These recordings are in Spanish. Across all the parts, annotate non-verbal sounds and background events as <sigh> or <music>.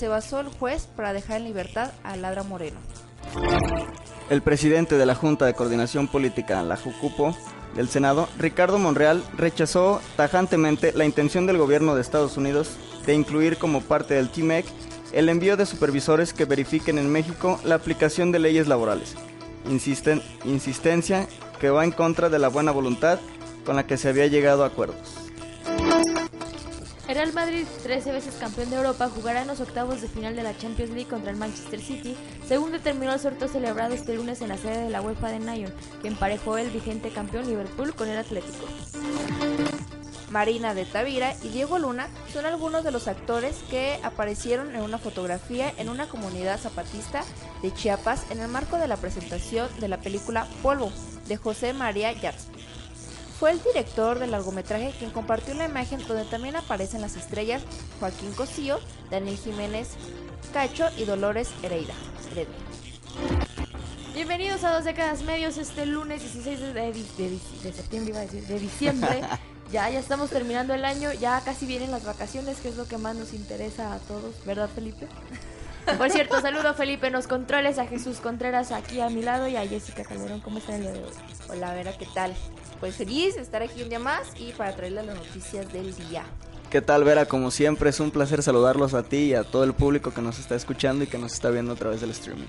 se basó el juez para dejar en libertad a Ladra Moreno. El presidente de la Junta de Coordinación Política, la JUCUPO, del Senado, Ricardo Monreal, rechazó tajantemente la intención del gobierno de Estados Unidos de incluir como parte del TMEC el envío de supervisores que verifiquen en México la aplicación de leyes laborales. Insisten, insistencia que va en contra de la buena voluntad con la que se había llegado a acuerdos. El Real Madrid, 13 veces campeón de Europa, jugará en los octavos de final de la Champions League contra el Manchester City, según determinó el sorteo celebrado este lunes en la sede de la UEFA de Nyon, que emparejó el vigente campeón Liverpool con el Atlético. Marina de Tavira y Diego Luna son algunos de los actores que aparecieron en una fotografía en una comunidad zapatista de Chiapas en el marco de la presentación de la película Polvo de José María Yats. Fue el director del largometraje quien compartió la imagen donde también aparecen las estrellas Joaquín Cosío, Daniel Jiménez Cacho y Dolores Hereida. Heredia. Bienvenidos a Dos Décadas Medios este lunes 16 de, de- de- de septiembre, iba a decir, de diciembre. <laughs> ya, ya estamos terminando el año, ya casi vienen las vacaciones, que es lo que más nos interesa a todos, ¿verdad Felipe? Por cierto, <laughs> saludo a Felipe en los controles, a Jesús Contreras aquí a mi lado y a Jessica Calderón. ¿Cómo están el día de hoy? Hola Vera, ¿qué tal? Pues feliz de estar aquí un día más y para traerles las noticias del día. ¿Qué tal, Vera? Como siempre, es un placer saludarlos a ti y a todo el público que nos está escuchando y que nos está viendo a través del streaming.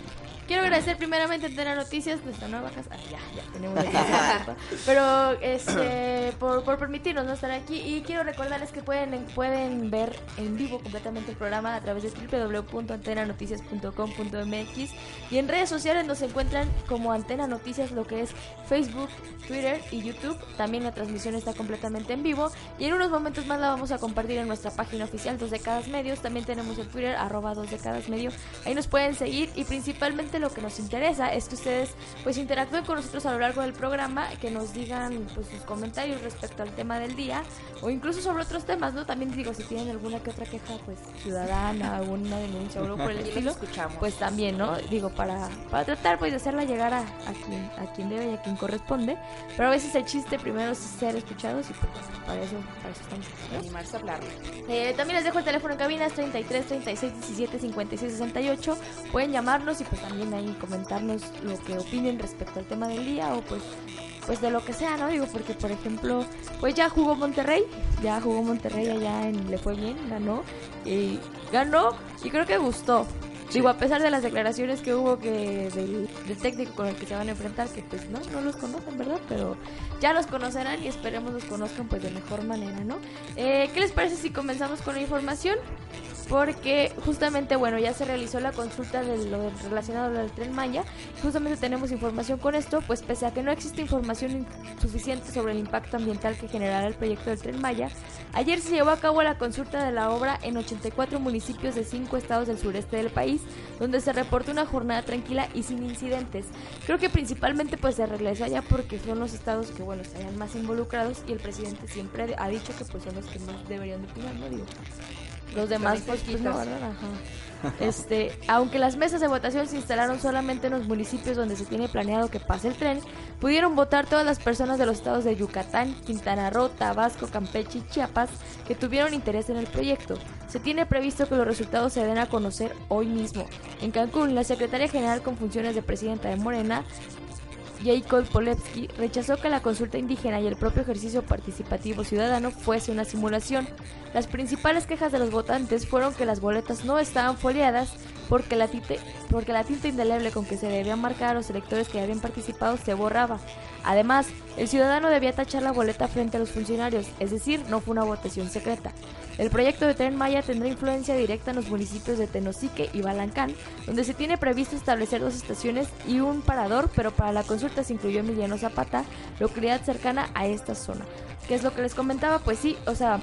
Quiero agradecer primeramente a Antena Noticias, nuestra nueva casa. Ah, ya, ya tenemos <laughs> Pero este, por, por permitirnos no estar aquí. Y quiero recordarles que pueden, pueden ver en vivo completamente el programa a través de www.antenanoticias.com.mx. Y en redes sociales nos encuentran como Antena Noticias, lo que es Facebook, Twitter y YouTube. También la transmisión está completamente en vivo. Y en unos momentos más la vamos a compartir en nuestra página oficial, Dos Décadas Medios. También tenemos el Twitter, arroba Dos Décadas Medio. Ahí nos pueden seguir y principalmente lo que nos interesa es que ustedes pues interactúen con nosotros a lo largo del programa, que nos digan pues sus comentarios respecto al tema del día o incluso sobre otros temas, ¿no? También digo, si tienen alguna que otra queja pues ciudadana, alguna denuncia o algo por el <laughs> estilo, escuchamos. pues también, ¿no? Digo, para, para tratar pues de hacerla llegar a, a quien, a quien debe y a quien corresponde, pero a veces el chiste primero es ser escuchados y pues para eso, para eso estamos. ¿no? animarse a hablarlo. Eh, también les dejo el teléfono en cabina, es 33 36 17 56 68. Pueden llamarnos y pues también ahí comentarnos lo que opinen respecto al tema del día o pues pues de lo que sea, ¿no? Digo, porque por ejemplo, pues ya jugó Monterrey, ya jugó Monterrey allá en, le fue bien, ganó y ganó y creo que gustó. Digo, a pesar de las declaraciones que hubo que del, del técnico con el que se van a enfrentar, que pues no, no los conocen, ¿verdad? Pero ya los conocerán y esperemos los conozcan pues de mejor manera, ¿no? Eh, ¿Qué les parece si comenzamos con la información? Porque justamente, bueno, ya se realizó la consulta de lo relacionado a lo del tren Maya. Justamente tenemos información con esto, pues pese a que no existe información in- suficiente sobre el impacto ambiental que generará el proyecto del tren Maya, ayer se llevó a cabo la consulta de la obra en 84 municipios de 5 estados del sureste del país, donde se reportó una jornada tranquila y sin incidentes. Creo que principalmente pues se realizó allá porque son los estados que, bueno, estarían más involucrados y el presidente siempre ha dicho que pues son los que más deberían de opinar, ¿no? Digo, los demás pues, pues no, cerquitas. ¿verdad? Ajá. Este, aunque las mesas de votación se instalaron solamente en los municipios donde se tiene planeado que pase el tren, pudieron votar todas las personas de los estados de Yucatán, Quintana Roo, Tabasco, Campeche y Chiapas que tuvieron interés en el proyecto. Se tiene previsto que los resultados se den a conocer hoy mismo. En Cancún, la secretaria general con funciones de presidenta de Morena, Jacob Polevsky rechazó que la consulta indígena y el propio ejercicio participativo ciudadano fuese una simulación. Las principales quejas de los votantes fueron que las boletas no estaban foliadas porque la, porque la tinta indeleble con que se debían marcar a los electores que habían participado se borraba. Además, el ciudadano debía tachar la boleta frente a los funcionarios, es decir, no fue una votación secreta. El proyecto de Tren Maya tendrá influencia directa en los municipios de Tenosique y Balancán, donde se tiene previsto establecer dos estaciones y un parador, pero para la consulta se incluyó Emiliano Zapata, localidad cercana a esta zona. ¿Qué es lo que les comentaba? Pues sí, o sea,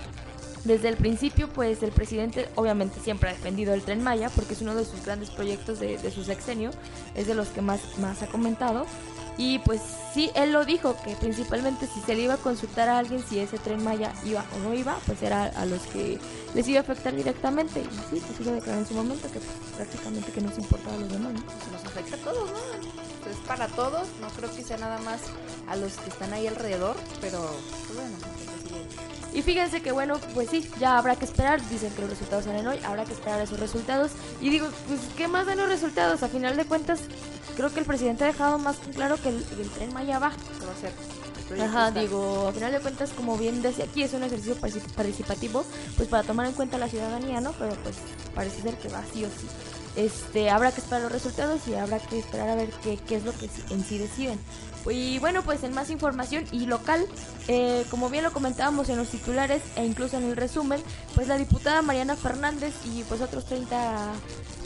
desde el principio, pues el presidente obviamente siempre ha defendido el Tren Maya porque es uno de sus grandes proyectos de, de su sexenio, es de los que más, más ha comentado. Y pues sí, él lo dijo, que principalmente si se le iba a consultar a alguien si ese Tren Maya iba o no iba, pues era a los que les iba a afectar directamente. Y sí, pues lo declaró en su momento, que pues, prácticamente que no se importaba a los demás, ¿no? Pues nos afecta a todos, ¿no? Es para todos, no creo que sea nada más a los que están ahí alrededor, pero pues bueno, pues. Y fíjense que bueno, pues sí, ya habrá que esperar, dicen que los resultados salen hoy, habrá que esperar esos resultados. Y digo, pues ¿qué más dan los resultados? A final de cuentas, creo que el presidente ha dejado más claro que el, el tren Maya va. Que va a ser Ajá, está. digo, a final de cuentas, como bien decía aquí, es un ejercicio partici- participativo, pues para tomar en cuenta la ciudadanía, ¿no? Pero pues parece ser que va sí o sí. Este, habrá que esperar los resultados y habrá que esperar a ver qué, qué es lo que en sí deciden. Y bueno, pues en más información y local, eh, como bien lo comentábamos en los titulares e incluso en el resumen, pues la diputada Mariana Fernández y pues otros 30 pues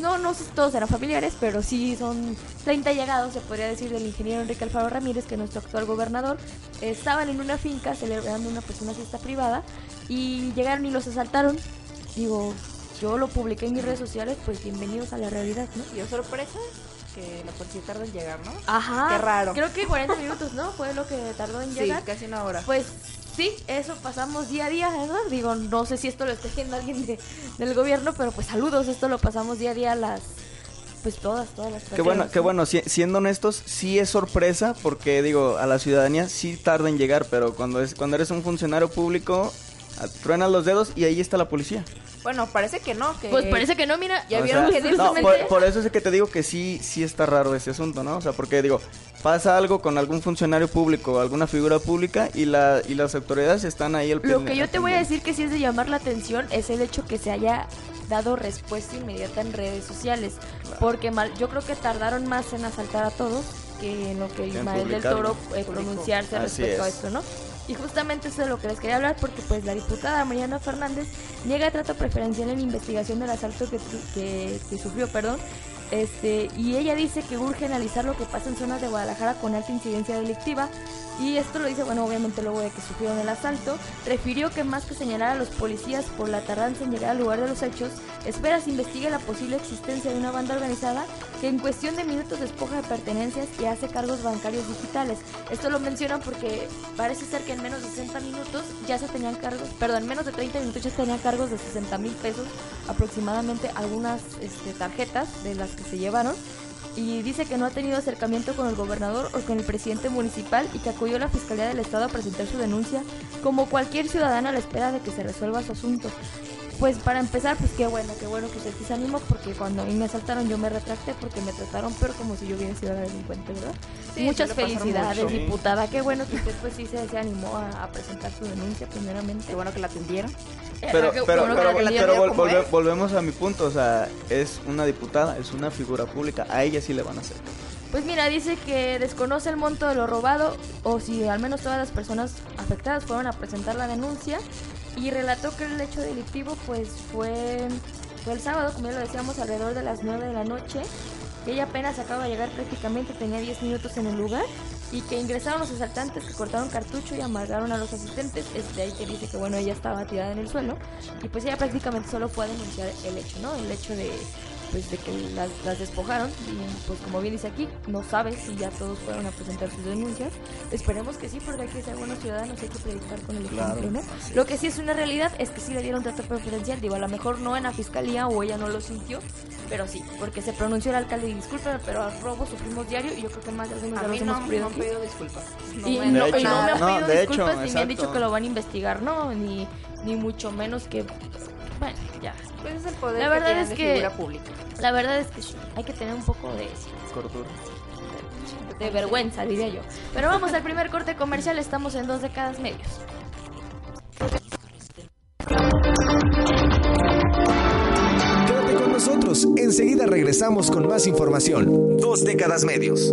no, no todos eran familiares, pero sí son 30 llegados, se podría decir, del ingeniero Enrique Alfaro Ramírez, que es nuestro actual gobernador. Estaban en una finca celebrando una, pues, fiesta privada y llegaron y los asaltaron. Digo, yo lo publiqué en mis redes sociales, pues bienvenidos a la realidad, ¿no? Y sorpresa que la policía tarda en llegar, ¿no? Ajá. Qué raro. Creo que 40 minutos, ¿no? Fue lo que tardó en Sí, llegar. casi una hora. Pues sí, eso pasamos día a día, ¿verdad? Digo, no sé si esto lo esté viendo alguien de- del gobierno, pero pues saludos, esto lo pasamos día a día las, pues todas, todas las Qué bueno, personas, qué ¿no? bueno, si- siendo honestos, sí es sorpresa porque digo, a la ciudadanía sí tarda en llegar, pero cuando es cuando eres un funcionario público, truenas los dedos y ahí está la policía. Bueno, parece que no, que... Pues parece que no, mira, Ya O vieron sea, que no, por, por eso es que te digo que sí, sí está raro ese asunto, ¿no? O sea, porque digo, pasa algo con algún funcionario público, alguna figura pública y la y las autoridades están ahí al Lo que yo te voy a decir que sí es de llamar la atención es el hecho que se haya dado respuesta inmediata en redes sociales. Porque mal, yo creo que tardaron más en asaltar a todos que en lo que Ismael del. Toro eh, pronunciarse Así respecto a es. esto, ¿no? Y justamente eso es lo que les quería hablar porque pues la diputada Mariana Fernández niega trato preferencial en investigación del asalto que, que, que sufrió, perdón. Este, y ella dice que urge analizar lo que pasa en zonas de Guadalajara con alta incidencia delictiva y esto lo dice, bueno, obviamente luego de que sufrieron el asalto, refirió que más que señalar a los policías por la tardanza en llegar al lugar de los hechos, espera se investigue la posible existencia de una banda organizada que en cuestión de minutos despoja de pertenencias y hace cargos bancarios digitales. Esto lo mencionan porque parece ser que en menos de 60 minutos ya se tenían cargos, perdón, en menos de 30 minutos ya se tenían cargos de 60 mil pesos aproximadamente algunas este, tarjetas de las que se llevaron y dice que no ha tenido acercamiento con el gobernador o con el presidente municipal y que acudió a la Fiscalía del Estado a presentar su denuncia como cualquier ciudadano a la espera de que se resuelva su asunto. Pues para empezar, pues qué bueno, qué bueno que usted sí se animó porque cuando a mí me asaltaron yo me retracté porque me trataron peor como si yo hubiera sido la delincuente, ¿verdad? Sí, Muchas felicidades, mucho. diputada. Qué bueno que usted pues sí se, se animó a, a presentar su denuncia primeramente. Qué bueno que la atendieron. Eh, Pero, pero, bueno pero, pero volve- volvemos a mi punto, o sea, es una diputada, es una figura pública, a ella sí le van a hacer. Pues mira, dice que desconoce el monto de lo robado o si al menos todas las personas afectadas fueron a presentar la denuncia y relató que el hecho delictivo pues fue, fue el sábado, como ya lo decíamos, alrededor de las 9 de la noche. Ella apenas acaba de llegar prácticamente, tenía 10 minutos en el lugar y que ingresaron los asaltantes que cortaron cartucho y amargaron a los asistentes. Es de ahí que dice que bueno, ella estaba tirada en el suelo y pues ella prácticamente solo fue a denunciar el hecho, ¿no? El hecho de pues de que las, las despojaron y pues como bien dice aquí, no sabe si ya todos fueron a presentar sus denuncias. Esperemos que sí, porque hay que ser buenos ciudadanos, hay que predicar con el Claro, ejemplo, ¿no? Lo que sí es una realidad es que sí le dieron trato preferencial, digo, a lo mejor no en la fiscalía o ella no lo sintió, pero sí, porque se pronunció el alcalde y disculpen, pero al robo sufrimos diario y yo creo que más de algunos A de mí no, hemos no han pedido disculpas. No y, no, y me han no, pedido hecho, disculpas ni me han dicho que lo van a investigar, ¿no? Ni, ni mucho menos que... Bueno, ya. Pues es el poder La verdad es de que- figura pública. La verdad es que sí, hay que tener un poco de, Cordura. de vergüenza, diría yo. Pero vamos al primer corte comercial, estamos en dos décadas medios. Quédate con nosotros, enseguida regresamos con más información. Dos décadas medios.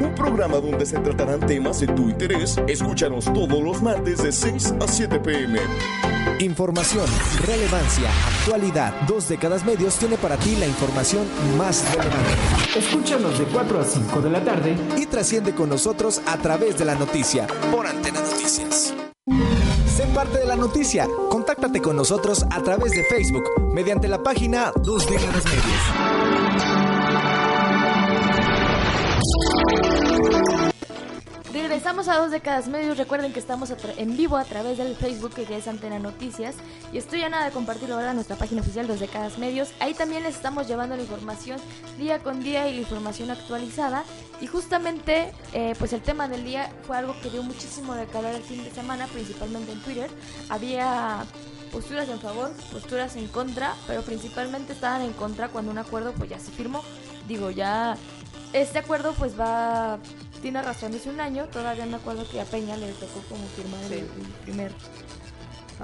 Un programa donde se tratarán temas de tu interés. Escúchanos todos los martes de 6 a 7 pm. Información, relevancia, actualidad. Dos décadas medios tiene para ti la información más relevante. Escúchanos de 4 a 5 de la tarde y trasciende con nosotros a través de la noticia por Antena Noticias. Sé parte de la noticia. Contáctate con nosotros a través de Facebook mediante la página Dos Décadas Medios. Regresamos a dos décadas medios. Recuerden que estamos en vivo a través del Facebook que es Antena Noticias. Y estoy a nada de compartirlo ahora en nuestra página oficial Dos décadas medios. Ahí también les estamos llevando la información día con día y la información actualizada. Y justamente, eh, pues el tema del día fue algo que dio muchísimo de calor el fin de semana, principalmente en Twitter. Había posturas en favor, posturas en contra, pero principalmente estaban en contra cuando un acuerdo pues ya se firmó. Digo, ya este acuerdo pues va tiene razón, es un año, todavía me acuerdo que a Peña le tocó como firmar el, primer...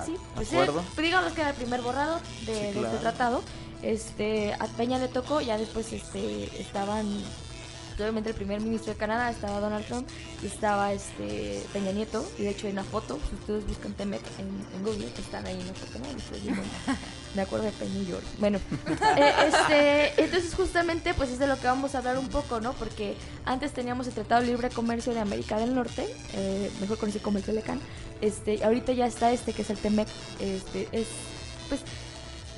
Sí, pues acuerdo. digamos que era el primer borrado de, este tratado. Este, a Peña le tocó, ya después este, estaban obviamente el primer ministro de Canadá estaba Donald Trump y estaba este Peña Nieto y de hecho hay una foto si ustedes buscan Temec en, Google están ahí en la foto ¿no? <laughs> me acuerdo de Peña y George bueno eh, este entonces justamente pues es de lo que vamos a hablar un poco no porque antes teníamos el Tratado de Libre Comercio de América del Norte eh, mejor conocido como el Telecan este ahorita ya está este que es el Temec este es pues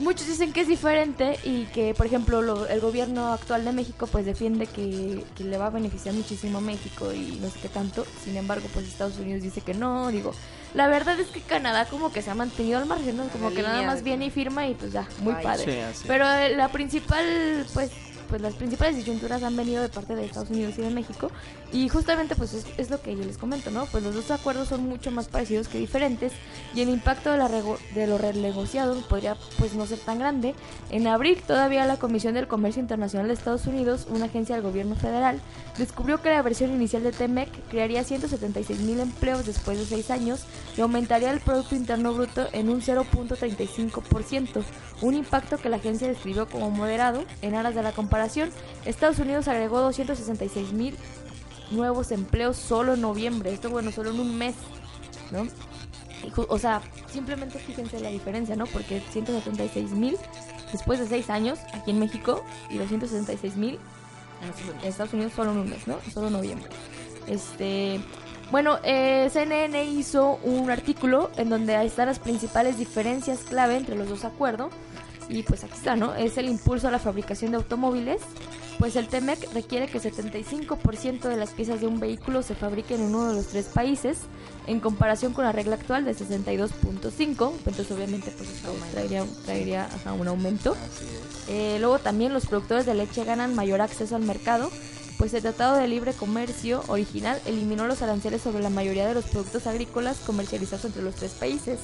muchos dicen que es diferente y que, por ejemplo, el gobierno actual de México pues defiende que, le va a beneficiar muchísimo a México y no sé qué tanto. Sin embargo, pues Estados Unidos dice que no. Digo, la verdad es que Canadá como que se ha mantenido al margen, ¿no? Como que nada más viene y firma y pues ya, muy padre. Pero la principal, pues pues las principales disyunturas han venido de parte de Estados Unidos y de México y justamente pues es, lo que yo les comento, ¿no? Pues los dos acuerdos son mucho más parecidos que diferentes y el impacto de, la de lo renegociado podría pues no ser tan grande. En abril todavía la Comisión del Comercio Internacional de Estados Unidos, una agencia del gobierno federal, descubrió que la versión inicial de TEMEC crearía 176 mil empleos después de seis años aumentaría el Producto Interno Bruto en un 0.35%, un impacto que la agencia describió como moderado en aras de la comparación. Estados Unidos agregó 266 mil nuevos empleos solo en noviembre, esto bueno, solo en un mes, ¿no? o sea, simplemente fíjense la diferencia, ¿no? Porque 176 mil después de seis años aquí en México y 266 mil en Estados Unidos solo en un mes, ¿no? Solo en noviembre. Este, bueno, eh, CNN hizo un artículo en donde están las principales diferencias clave entre los dos acuerdos. Y pues aquí está, ¿no? Es el impulso a la fabricación de automóviles. Pues el TEMEC requiere que 75% de las piezas de un vehículo se fabriquen en uno de los tres países, en comparación con la regla actual de 62.5. Entonces obviamente pues traería, traería un aumento. Eh, luego también los productores de leche ganan mayor acceso al mercado pues el Tratado de Libre Comercio original eliminó los aranceles sobre la mayoría de los productos agrícolas comercializados entre los tres países.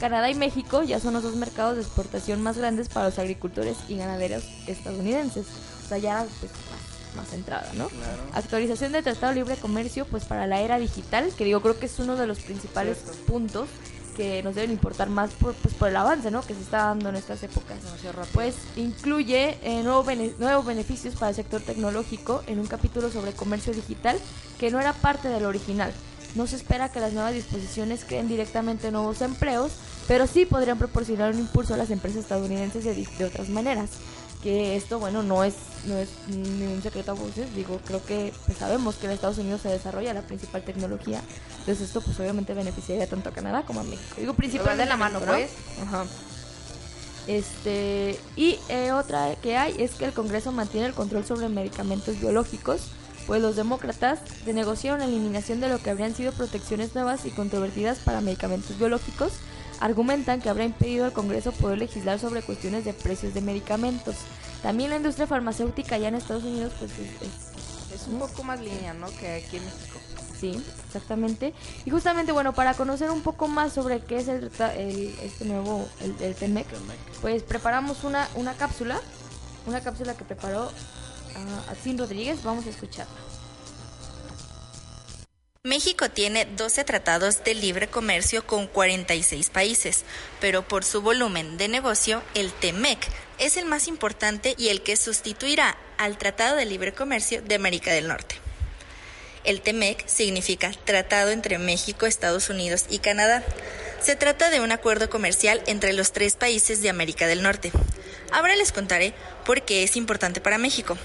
Canadá y México ya son los dos mercados de exportación más grandes para los agricultores y ganaderos estadounidenses. O sea, ya pues, más, centrada, ¿no? Actualización del Tratado de Libre Comercio, pues para la era digital, que digo, creo que es uno de los principales puntos que nos deben importar más por, pues, por el avance ¿no? que se está dando en estas épocas. Pues incluye eh, nuevos beneficios para el sector tecnológico en un capítulo sobre comercio digital que no era parte del original. No se espera que las nuevas disposiciones creen directamente nuevos empleos, pero sí podrían proporcionar un impulso a las empresas estadounidenses de, de otras maneras que esto, bueno, no es, no es ni un secreto a voces, digo, creo que pues, sabemos que en Estados Unidos se desarrolla la principal tecnología, entonces esto pues obviamente beneficiaría tanto a Canadá como a México. Digo, principalmente de la mano, pues. Ajá. Este, y eh, otra que hay es que el Congreso mantiene el control sobre medicamentos biológicos, pues los demócratas renegociaron la eliminación de lo que habrían sido protecciones nuevas y controvertidas para medicamentos biológicos argumentan que habrá impedido al Congreso poder legislar sobre cuestiones de precios de medicamentos. También la industria farmacéutica allá en Estados Unidos pues es, un poco más línea, ¿no? Que aquí en México. Sí, exactamente. Y justamente, bueno, para conocer un poco más sobre qué es el, este nuevo, el, el TEMEC, pues preparamos una, una cápsula, una cápsula que preparó uh, Sin Rodríguez, vamos a escucharla. México tiene 12 tratados de libre comercio con 46 países, pero por su volumen de negocio, el TEMEC es el más importante y el que sustituirá al Tratado de Libre Comercio de América del Norte. El TEMEC significa Tratado entre México, Estados Unidos y Canadá. Se trata de un acuerdo comercial entre los tres países de América del Norte. Ahora les contaré por qué es importante para México.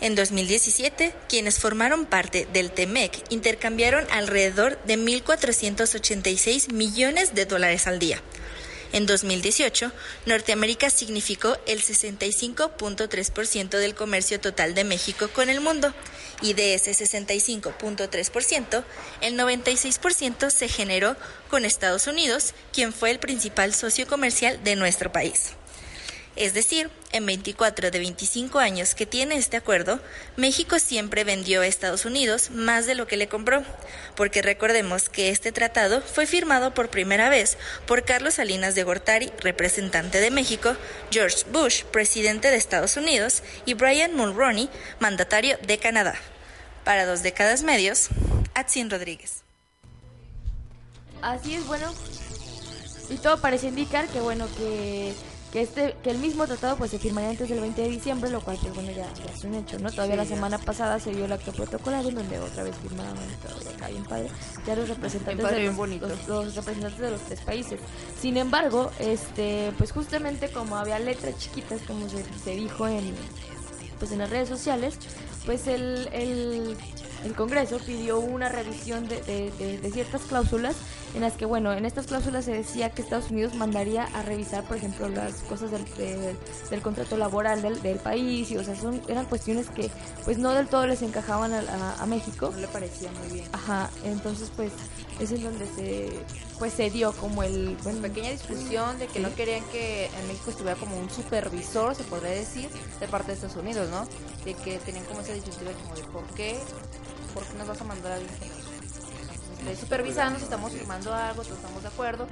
En 2017, quienes formaron parte del TEMEC intercambiaron alrededor de 1.486 millones de dólares al día. En 2018, Norteamérica significó el 65.3% del comercio total de México con el mundo y de ese 65.3%, el 96% se generó con Estados Unidos, quien fue el principal socio comercial de nuestro país. Es decir, en 24 de 25 años que tiene este acuerdo, México siempre vendió a Estados Unidos más de lo que le compró, porque recordemos que este tratado fue firmado por primera vez por Carlos Salinas de Gortari, representante de México, George Bush, presidente de Estados Unidos, y Brian Mulroney, mandatario de Canadá. Para dos décadas medios, Atsin Rodríguez. Así es, bueno. Y todo parece indicar que, bueno, que que este que el mismo tratado pues se firmaría antes del 20 de diciembre, lo cual pues bueno ya, es un hecho, ¿no? Todavía la semana pasada se dio el acto protocolario donde otra vez firmaban acá bien padre, ya los representantes de los, los, representantes de los tres países. Sin embargo, este pues justamente como había letras chiquitas como se, se dijo en pues en las redes sociales, pues el, el el Congreso pidió una revisión de, de, ciertas cláusulas en las que, bueno, en estas cláusulas se decía que Estados Unidos mandaría a revisar, por ejemplo, las cosas del, del contrato laboral del, del, país, y o sea, son, eran cuestiones que pues no del todo les encajaban a, a, México. No le parecía muy bien. Ajá, entonces pues es en donde se pues se dio como el bueno, pequeña discusión de que no querían que en México estuviera como un supervisor, se podría decir, de parte de Estados Unidos, ¿no? De que tenían como esa disyuntiva como de por qué ¿por qué nos vas a mandar a alguien que supervisando si estamos firmando algo, si estamos de acuerdo?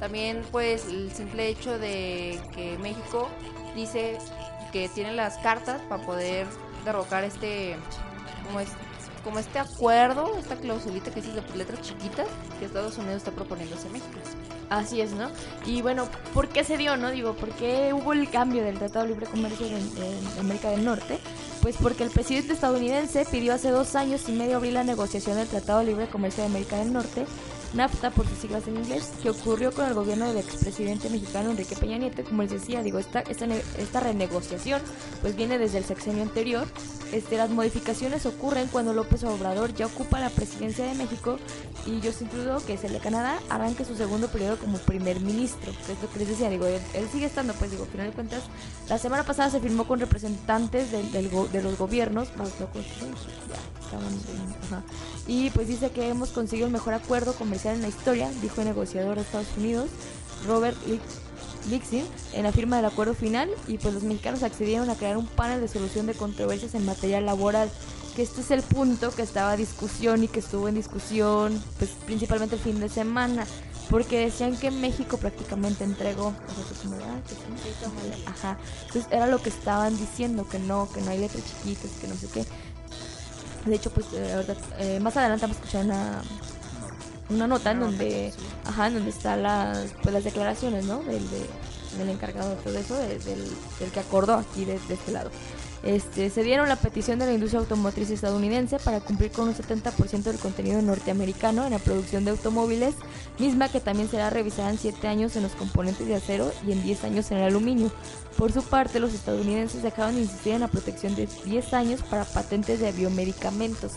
También pues el simple hecho de que México dice que tiene las cartas para poder derrocar este como es como este acuerdo, esta clausulita que dice de letras chiquitas que Estados Unidos está proponiendo a México. Así es, ¿no? Y bueno, ¿por qué se dio, no? Digo, ¿por qué hubo el cambio del Tratado de Libre Comercio en, América del Norte? Pues porque el presidente estadounidense pidió hace dos años y medio abrir la negociación del Tratado de Libre Comercio de América del Norte NAFTA por sus siglas en inglés, que ocurrió con el gobierno del expresidente mexicano Enrique Peña Nieto, como les decía, digo, esta, esta, esta renegociación pues viene desde el sexenio anterior. Este, las modificaciones ocurren cuando López Obrador ya ocupa la presidencia de México y yo incluyo que es el de Canadá arranque su segundo periodo como primer ministro, que es lo que les decía, digo, él, sigue estando, pues digo, al final de cuentas, la semana pasada se firmó con representantes de los gobiernos, y pues dice que hemos conseguido el mejor acuerdo comercial en la historia, dijo el negociador de Estados Unidos, Robert Lixin, en la firma del acuerdo final. Y pues los mexicanos accedieron a crear un panel de solución de controversias en materia laboral. Que este es el punto que estaba a discusión y que estuvo en discusión, pues principalmente el fin de semana porque decían que México prácticamente entregó ajá. Entonces era lo que estaban diciendo que no que no hay letras chiquitas que no sé qué de hecho, pues, eh, eh, más adelante vamos a escuchar una, una nota en donde, ajá, en donde están las, pues, las declaraciones, ¿no? Del, del encargado de todo eso, del, del, que acordó aquí de, de este lado. Este, se dieron la petición de la industria automotriz estadounidense para cumplir con un 70% del contenido norteamericano en la producción de automóviles, misma que también será revisada en 7 años en los componentes de acero y en 10 años en el aluminio. Por su parte, los estadounidenses dejaron de insistir en la protección de 10 años para patentes de biomedicamentos.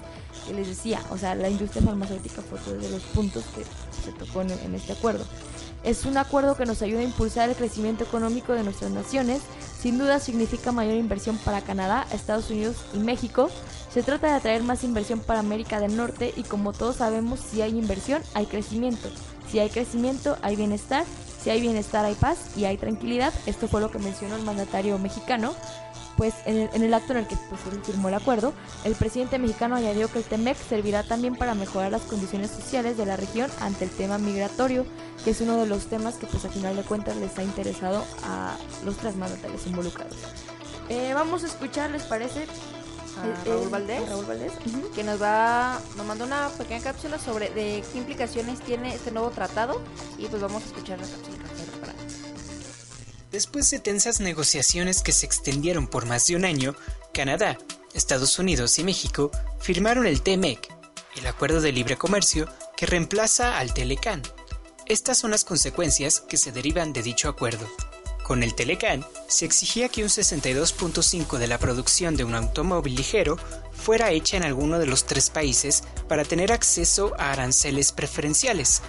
Que les decía, o sea, la industria farmacéutica fue uno de los puntos que se tocó en este acuerdo. Es un acuerdo que nos ayuda a impulsar el crecimiento económico de nuestras naciones. Sin duda significa mayor inversión para Canadá, Estados Unidos y México. Se trata de atraer más inversión para América del Norte y como todos sabemos, si hay inversión, hay crecimiento. Si hay crecimiento, hay bienestar. Si hay bienestar, hay paz y hay tranquilidad. Esto fue lo que mencionó el mandatario mexicano pues en el, acto en el que pues, firmó el acuerdo, el presidente mexicano añadió que el TEMEC servirá también para mejorar las condiciones sociales de la región ante el tema migratorio, que es uno de los temas que pues a final de cuentas les ha interesado a los tres mandatarios involucrados. Eh, vamos a escuchar, ¿les parece? A Raúl Valdés, Raúl Valdés. que nos va, nos manda una pequeña cápsula sobre de qué implicaciones tiene este nuevo tratado y pues vamos a escuchar la cápsula. Después de tensas negociaciones que se extendieron por más de un año, Canadá, Estados Unidos y México firmaron el TMEC, el Acuerdo de Libre Comercio que reemplaza al Telecan. Estas son las consecuencias que se derivan de dicho acuerdo. Con el Telecan se exigía que un 62.5 de la producción de un automóvil ligero fuera hecha en alguno de los tres países para tener acceso a aranceles preferenciales,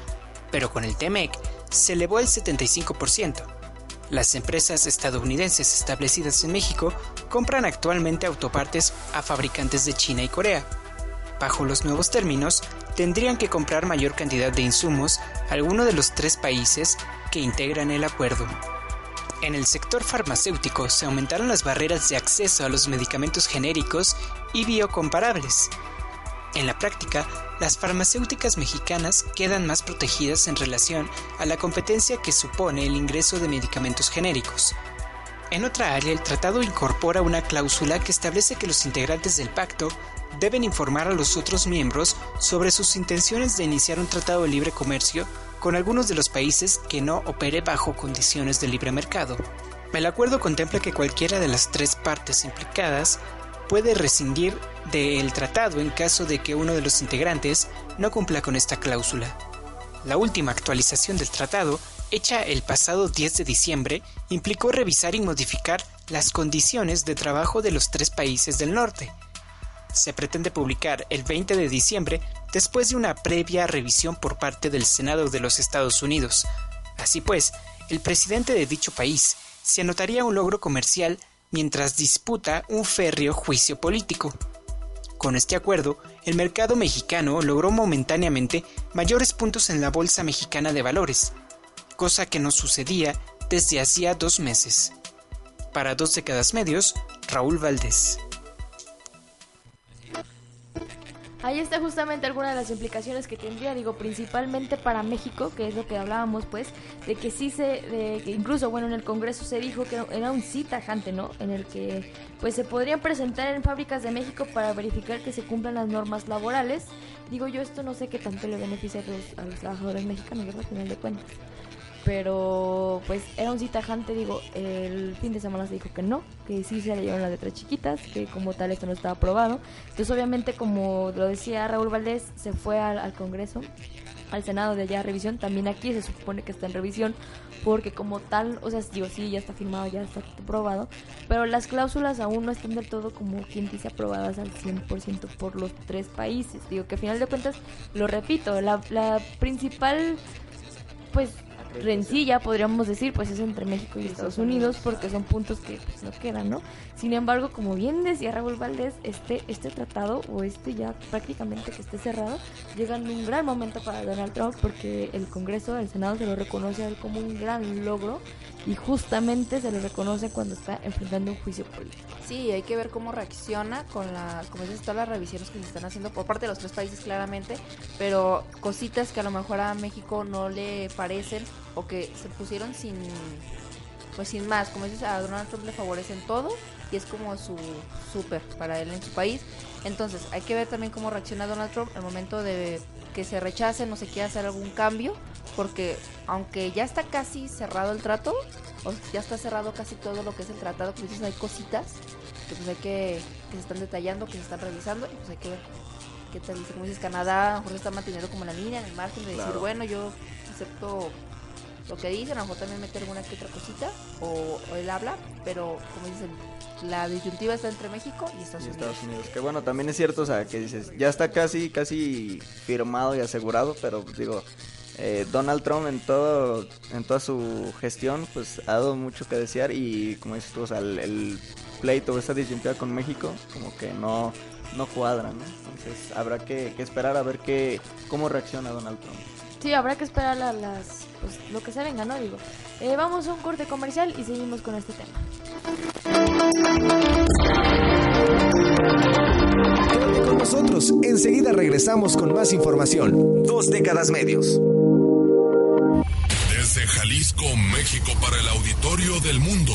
pero con el TEMEC se elevó el 75%. Las empresas estadounidenses establecidas en México compran actualmente autopartes a fabricantes de China y Corea. Bajo los nuevos términos, tendrían que comprar mayor cantidad de insumos a alguno de los tres países que integran el acuerdo. En el sector farmacéutico se aumentaron las barreras de acceso a los medicamentos genéricos y biocomparables. En la práctica, las farmacéuticas mexicanas quedan más protegidas en relación a la competencia que supone el ingreso de medicamentos genéricos. En otra área, el tratado incorpora una cláusula que establece que los integrantes del pacto deben informar a los otros miembros sobre sus intenciones de iniciar un tratado de libre comercio con algunos de los países que no opere bajo condiciones de libre mercado. El acuerdo contempla que cualquiera de las tres partes implicadas puede rescindir del tratado en caso de que uno de los integrantes no cumpla con esta cláusula. La última actualización del tratado, hecha el pasado 10 de diciembre, implicó revisar y modificar las condiciones de trabajo de los tres países del norte. Se pretende publicar el 20 de diciembre después de una previa revisión por parte del Senado de los Estados Unidos. Así pues, el presidente de dicho país se anotaría un logro comercial mientras disputa un férreo juicio político. Con este acuerdo, el mercado mexicano logró momentáneamente mayores puntos en la Bolsa Mexicana de Valores, cosa que no sucedía desde hacía dos meses. Para dos décadas medios, Raúl Valdés. Ahí está justamente alguna de las implicaciones que tendría, digo, principalmente para México, que es lo que hablábamos, pues, de que sí se, de que incluso, bueno, en el Congreso se dijo que era un sí tajante, ¿no? En el que, pues, se podrían presentar en fábricas de México para verificar que se cumplan las normas laborales. Digo yo, esto no sé qué tanto le beneficia a los, a los trabajadores mexicanos, ¿verdad? Al final de cuentas pero pues era un citajante, digo, el fin de semana se dijo que no, que sí se le llevaron las letras chiquitas, que como tal esto no estaba aprobado. Entonces obviamente como lo decía Raúl Valdés, se fue al, Congreso, al Senado de allá a revisión, también aquí se supone que está en revisión, porque como tal, o sea, digo, sí, ya está firmado, ya está aprobado, pero las cláusulas aún no están del todo como quien dice aprobadas al 100% por los tres países. Digo que al final de cuentas, lo repito, la, la principal pues rencilla, podríamos decir, pues es entre México y Estados Unidos, porque son puntos que pues, no quedan, ¿no? Sin embargo, como bien decía Raúl Valdés, este, este tratado, o este ya prácticamente que esté cerrado, llega en un gran momento para Donald Trump, porque el Congreso, el Senado se lo reconoce a él como un gran logro, y justamente se lo reconoce cuando está enfrentando un juicio político. Sí, hay que ver cómo reacciona con la, como dices, todas las revisiones que se están haciendo por parte de los tres países claramente, pero cositas que a lo mejor a México no le parecen o que se pusieron sin pues sin más, como dices, a Donald Trump le favorecen todo y es como su súper para él en su país. Entonces, hay que ver también cómo reacciona Donald Trump el momento de que se rechace, no se quiera hacer algún cambio, porque aunque ya está casi cerrado el trato, o ya está cerrado casi todo lo que es el tratado, pues dices, hay cositas que pues hay que, que se están detallando, que se están revisando, y pues hay que ver qué tal. Como dices, Canadá a lo mejor está manteniendo como la línea en el margen de decir, bueno, yo acepto lo que dicen, a lo mejor también meter alguna que otra cosita, o, él habla, pero como dicen, la disyuntiva está entre México y Estados, Unidos. Que bueno, también es cierto, o sea, que dices, ya está casi, casi firmado y asegurado, pero pues, digo, eh, Donald Trump en todo en toda su gestión pues ha dado mucho que desear y como dices tú, o sea, el, pleito esa disyuntiva con México como que no no cuadra, ¿no? Entonces habrá que, que esperar a ver qué cómo reacciona Donald Trump. Sí, habrá que esperar las, pues, lo que se venga, ¿no? Digo, eh, vamos a un corte comercial y seguimos con este tema. Quédate con nosotros, enseguida regresamos con más información. Dos décadas medios. Desde Jalisco, México, para el auditorio del mundo.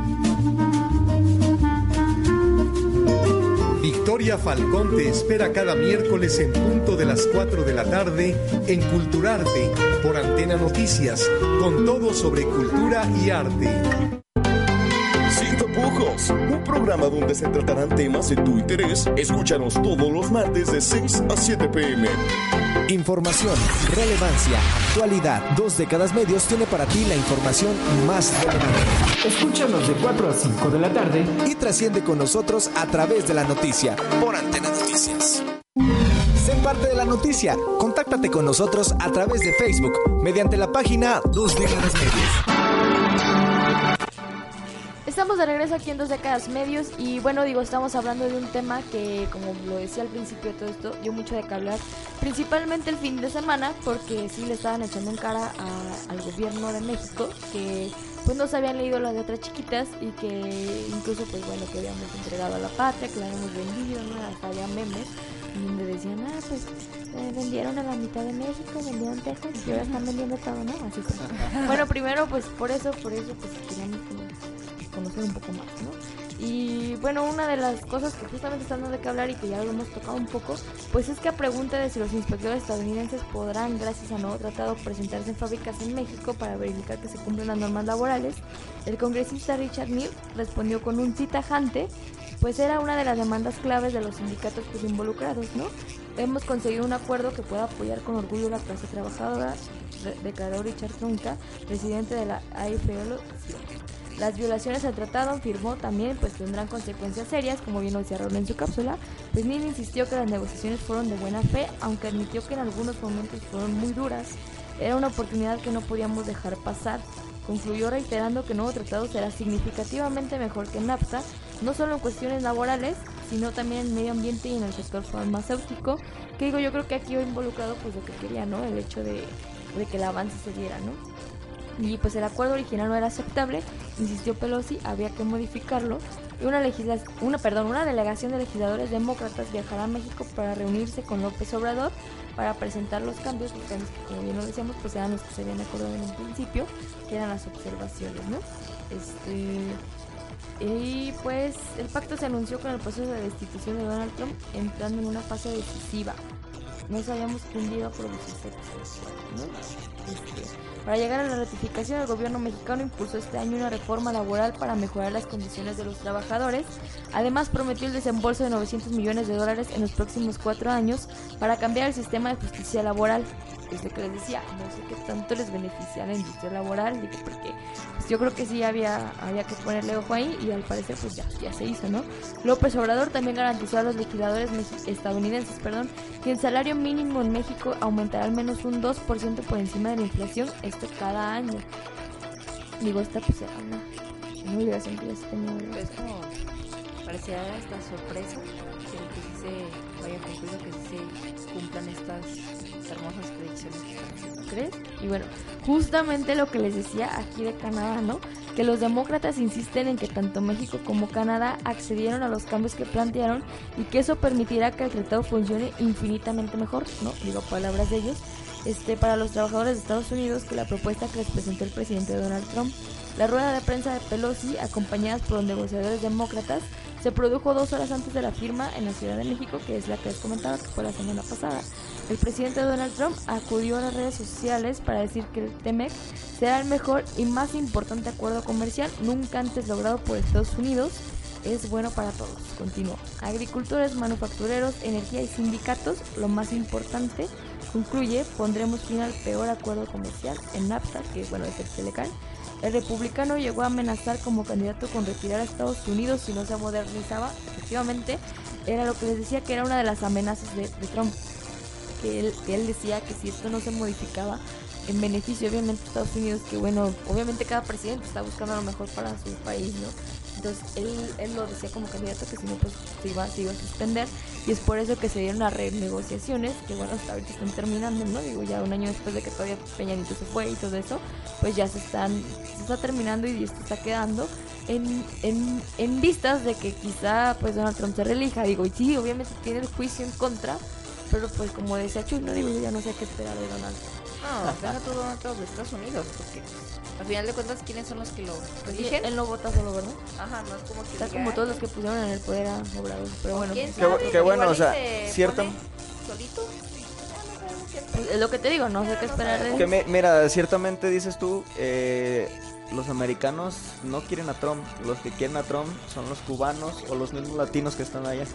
Victoria Falcón te espera cada miércoles en punto de las 4 de la tarde en Culturarte por Antena Noticias, con todo sobre cultura y arte. Sin tapujos, un programa donde se tratarán temas de tu interés. Escúchanos todos los martes de 6 a 7 pm. Información, relevancia, actualidad. Dos décadas medios tiene para ti la información más relevante. Escúchanos de 4 a 5 de la tarde y trasciende con nosotros a través de la noticia por Antena Noticias. Sé parte de la noticia. Contáctate con nosotros a través de Facebook mediante la página Dos décadas medios. Estamos de regreso aquí en Dos Décadas Medios y bueno, digo, estamos hablando de un tema que, como lo decía al principio de todo esto, dio mucho de qué hablar, principalmente el fin de semana, porque sí le estaban echando en cara a- al gobierno de México que pues no se habían leído las letras chiquitas y que incluso pues bueno, que habíamos entregado a la patria, que la habíamos vendido, ¿no? Hasta había memes donde decían, ah, pues eh, vendieron a la mitad de México, vendieron Texas y ahora están vendiendo todo, ¿no? Así como. <laughs> Bueno, primero pues por eso, por eso pues como conocer un poco más, ¿no? Y bueno, una de las cosas que justamente dando de qué hablar y que ya lo hemos tocado un poco, pues es que a pregunta de si los inspectores estadounidenses podrán, gracias a nuevo tratado, presentarse en fábricas en México para verificar que se cumplen las normas laborales, el congresista Richard Neal respondió con un sí tajante, pues era una de las demandas claves de los sindicatos pues, involucrados, ¿no? Hemos conseguido un acuerdo que pueda apoyar con orgullo la clase trabajadora, declaró Richard Trunca, presidente de la AFL. Las violaciones al tratado, afirmó también, pues tendrán consecuencias serias, como bien lo decía en su cápsula. Pues Neal insistió que las negociaciones fueron de buena fe, aunque admitió que en algunos momentos fueron muy duras. Era una oportunidad que no podíamos dejar pasar. Concluyó reiterando que el nuevo tratado será significativamente mejor que NAFTA, no solo en cuestiones laborales, sino también en el medio ambiente y en el sector farmacéutico, que digo, yo creo que aquí va involucrado pues lo que quería, ¿no? El hecho de que el avance se diera, ¿no? Y pues el acuerdo original no era aceptable, insistió Pelosi, había que modificarlo. Y una, una, perdón, una delegación de legisladores demócratas viajará a México para reunirse con López Obrador para presentar los cambios, los que como bien lo decíamos, pues eran los que se habían acordado en un principio, que eran las observaciones, ¿no? Este, y pues el pacto se anunció con el proceso de destitución de Donald Trump entrando en una fase decisiva. No sabíamos que un día producirse ¿no? Para llegar a la ratificación, el gobierno mexicano impulsó este año una reforma laboral para mejorar las condiciones de los trabajadores. Además, prometió el desembolso de 900 millones de dólares en los próximos cuatro años para cambiar el sistema de justicia laboral. Es lo que les decía, no sé qué tanto les beneficia a la industria laboral, digo, porque pues, yo creo que sí había, había que ponerle ojo ahí y al parecer pues ya, ya se hizo, ¿no? López Obrador también garantizó a los legisladores estadounidenses, perdón, que el salario mínimo en México aumentará al menos un 2% por encima de la inflación, esto cada año. Digo, esta pues era una, una obligación que tenía. Es como parecía esta sorpresa que, sí se vaya cumplido, que sí se cumplan estas hermosas predicciones. ¿crees? Y bueno, justamente lo que les decía aquí de Canadá, ¿no? Que los demócratas insisten en que tanto México como Canadá accedieron a los cambios que plantearon y que eso permitirá que el tratado funcione infinitamente mejor, ¿no? Digo palabras de ellos, este, para los trabajadores de Estados Unidos que la propuesta que les presentó el presidente Donald Trump. La rueda de prensa de Pelosi, acompañadas por los negociadores demócratas, se produjo dos horas antes de la firma en la Ciudad de México, que es la que les comentaba que fue la semana pasada. El presidente Donald Trump acudió a las redes sociales para decir que el TEMEC será el mejor y más importante acuerdo comercial nunca antes logrado por Estados Unidos. Es bueno para todos. Continuó. Agricultores, manufactureros, energía y sindicatos, lo más importante, concluye, pondremos fin al peor acuerdo comercial en NAFTA, que bueno, es el Telecan. El republicano llegó a amenazar como candidato con retirar a Estados Unidos si no se modernizaba. Efectivamente, era lo que les decía que era una de las amenazas de, de Trump. Que él, que él decía que si esto no se modificaba en beneficio obviamente de Estados Unidos, que bueno, obviamente cada presidente está buscando lo mejor para su país, ¿no? Entonces él, él lo decía como candidato que si no pues se iba, se iba a suspender. Y es por eso que se dieron las renegociaciones, que bueno, hasta ahorita están terminando, ¿no? Digo, ya un año después de que todavía Peñanito se fue y todo eso, pues ya se están, se está terminando y esto está quedando en, en, en vistas de que quizá pues Donald Trump se relija, digo, y sí, obviamente tiene el juicio en contra, pero pues como decía Chuy, no digo, yo ya no sé qué esperar de Donald Trump. No, deja todo Donald Trump de Estados Unidos, porque al final de cuentas, ¿quiénes son los que lo eligen? Él no vota solo, ¿verdad? Ajá, no es como que Está diga, como todos los que pusieron en el poder a Obrador, pero bueno. ¿Quién Qué sabe? bu- qué bueno, Igual o sea, se pone ¿Solito? Ya no sabemos qué pues, es lo que te digo, no sé qué esperar de Que él. me- mira, ciertamente dices tú, eh, los americanos no quieren a Trump, los que quieren a Trump son los cubanos o los mismos latinos que están allá.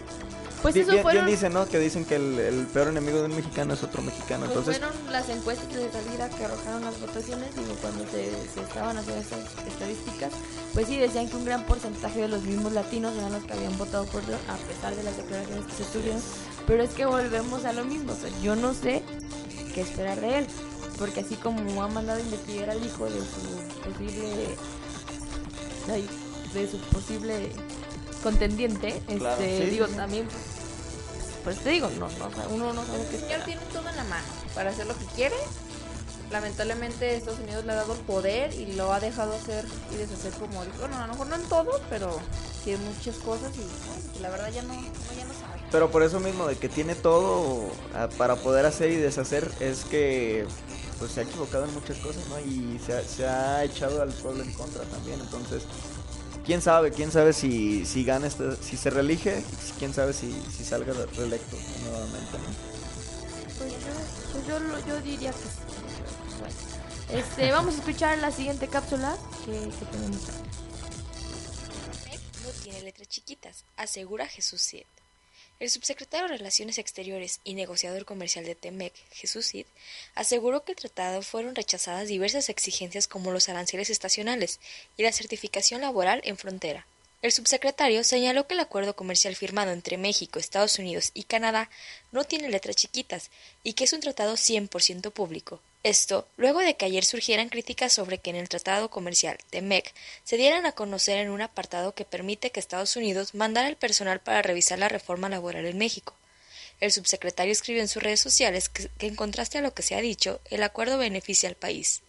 Pues Bi- eso bien, fueron, bien dicen, ¿no? Que dicen que el, el peor enemigo de un mexicano es otro mexicano. pues Entonces, fueron las encuestas de salida que arrojaron las votaciones, digo, cuando se, se estaban haciendo estas estadísticas, pues sí decían que un gran porcentaje de los mismos latinos eran los que habían votado por Trump, a pesar de las declaraciones que se tuvieron. Pero es que volvemos a lo mismo, o sea, yo no sé qué esperar de él, porque así como ha mandado a investigar al hijo de su posible de su posible contendiente, Claro, este, sí, digo, sí, también pues, te digo, no, no, uno no sabe qué El señor tiene todo en la mano para hacer lo que quiere. Lamentablemente Estados Unidos le ha dado el poder y lo ha dejado hacer y deshacer como dijo. Bueno, a lo mejor no en todo, pero en muchas cosas y bueno, la verdad ya no, ya no sabe. pero por eso mismo de que tiene todo para poder hacer y deshacer es que pues se ha equivocado en muchas cosas, ¿no? Y se ha, se ha echado al pueblo en contra también. Entonces, quién sabe, quién sabe si, si gana, este- si se reelige, quién sabe si, si salga reelecto nuevamente, ¿no? Pues yo, pues yo, lo- yo diría que sí. bueno. Este, <laughs> vamos a escuchar la siguiente cápsula que, que tenemos. no tiene letras chiquitas, asegura Jesús Cid. El subsecretario de Relaciones Exteriores y negociador comercial de TEMEC, Jesús Cid, aseguró que el tratado fueron rechazadas diversas exigencias como los aranceles estacionales y la certificación laboral en frontera. El subsecretario señaló que el acuerdo comercial firmado entre México, Estados Unidos y Canadá no tiene letras chiquitas y que es un tratado 100% público. Esto luego de que ayer surgieran críticas sobre que en el tratado comercial TEMEC se dieran a conocer en un apartado que permite que Estados Unidos mandara al personal para revisar la reforma laboral en México. El subsecretario escribió en sus redes sociales que, que en contraste a lo que se ha dicho, el acuerdo beneficia al país.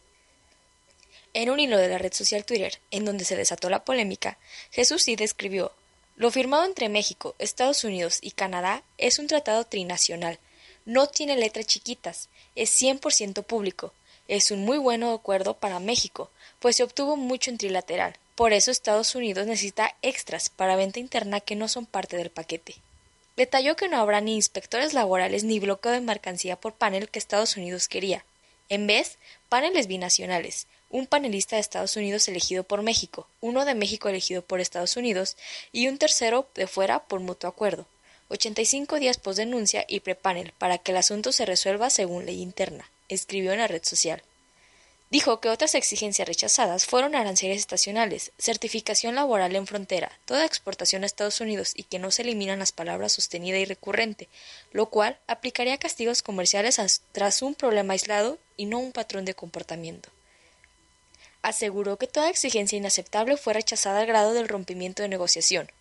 En un hilo de la red social Twitter, en donde se desató la polémica, Jesús Cid escribió Lo firmado entre México, Estados Unidos y Canadá es un tratado trinacional. No tiene letras chiquitas, es 100% público. Es un muy buen acuerdo para México, pues se obtuvo mucho en trilateral. Por eso Estados Unidos necesita extras para venta interna que no son parte del paquete. Detalló que no habrá ni inspectores laborales ni bloqueo de mercancía por panel que Estados Unidos quería. En vez, paneles binacionales, un panelista de Estados Unidos elegido por México, uno de México elegido por Estados Unidos y un tercero de fuera por mutuo acuerdo. 85 días post denuncia y prepanel para que el asunto se resuelva según ley interna, escribió en la red social. Dijo que otras exigencias rechazadas fueron aranceles estacionales, certificación laboral en frontera, toda exportación a Estados Unidos y que no se eliminan las palabras sostenida y recurrente, lo cual aplicaría castigos comerciales as- tras un problema aislado y no un patrón de comportamiento. Aseguró que toda exigencia inaceptable fue rechazada al grado del rompimiento de negociación,